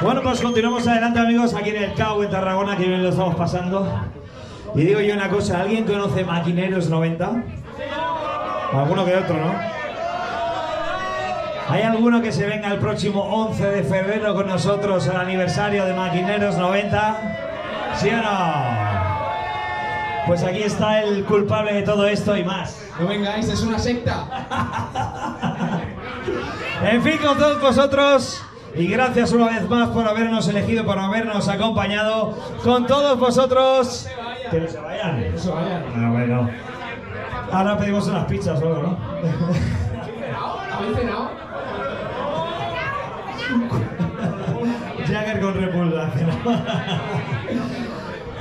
Bueno, pues continuamos adelante, amigos, aquí en el Cabo, en Tarragona, que bien lo estamos pasando. Y digo yo una cosa, ¿alguien conoce Maquineros 90? Alguno que otro, ¿no? ¿Hay alguno que se venga el próximo 11 de febrero con nosotros al aniversario de Maquineros 90? ¿Sí o no? Pues aquí está el culpable de todo esto y más. No vengáis, es una secta. En fin, con todos vosotros. Y gracias una vez más por habernos elegido, por habernos acompañado. Con todos vosotros. Que no se vayan. Que se vayan. Ah. Ahora pedimos unas pizzas solo, ¿no? ¿Habéis cenado? Jagger con repulsación.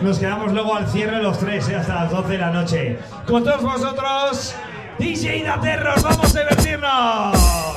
Nos quedamos luego al cierre los tres, ¿eh? hasta las 12 de la noche. Con todos vosotros, DJ Daterros, vamos a divertirnos.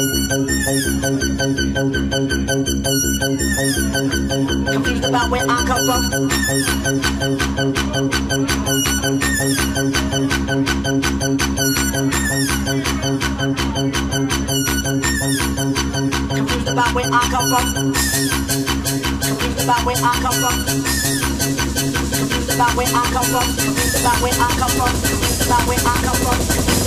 Where I come from. Confused about where I come from. Confused about where I come from. About where I come from. About where I come from. About where I come from.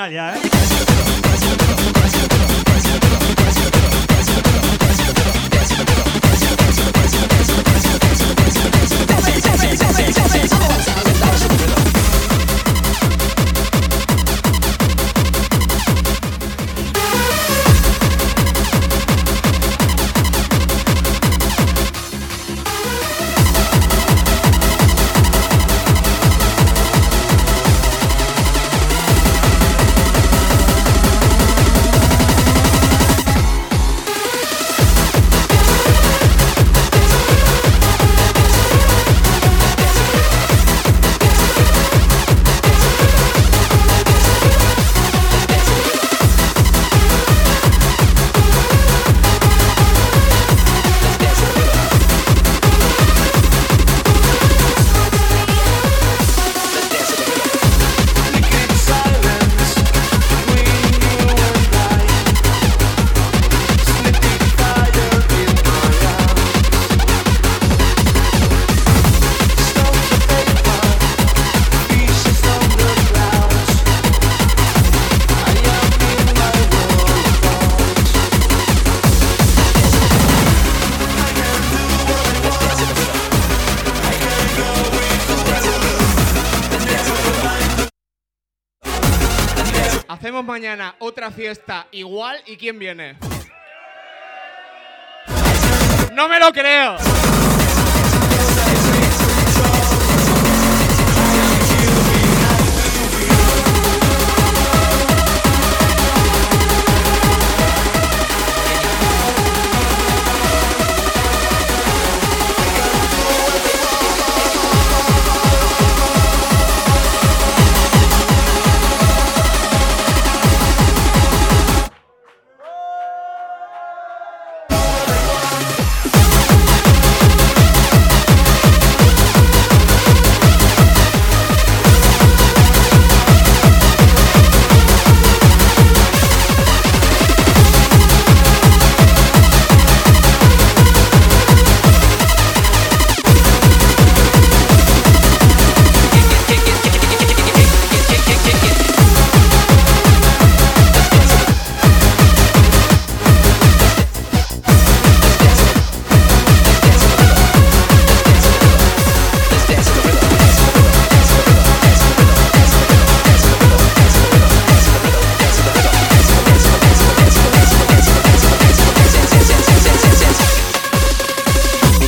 final ya, ¿eh? mañana otra fiesta igual y quién viene. No me lo creo.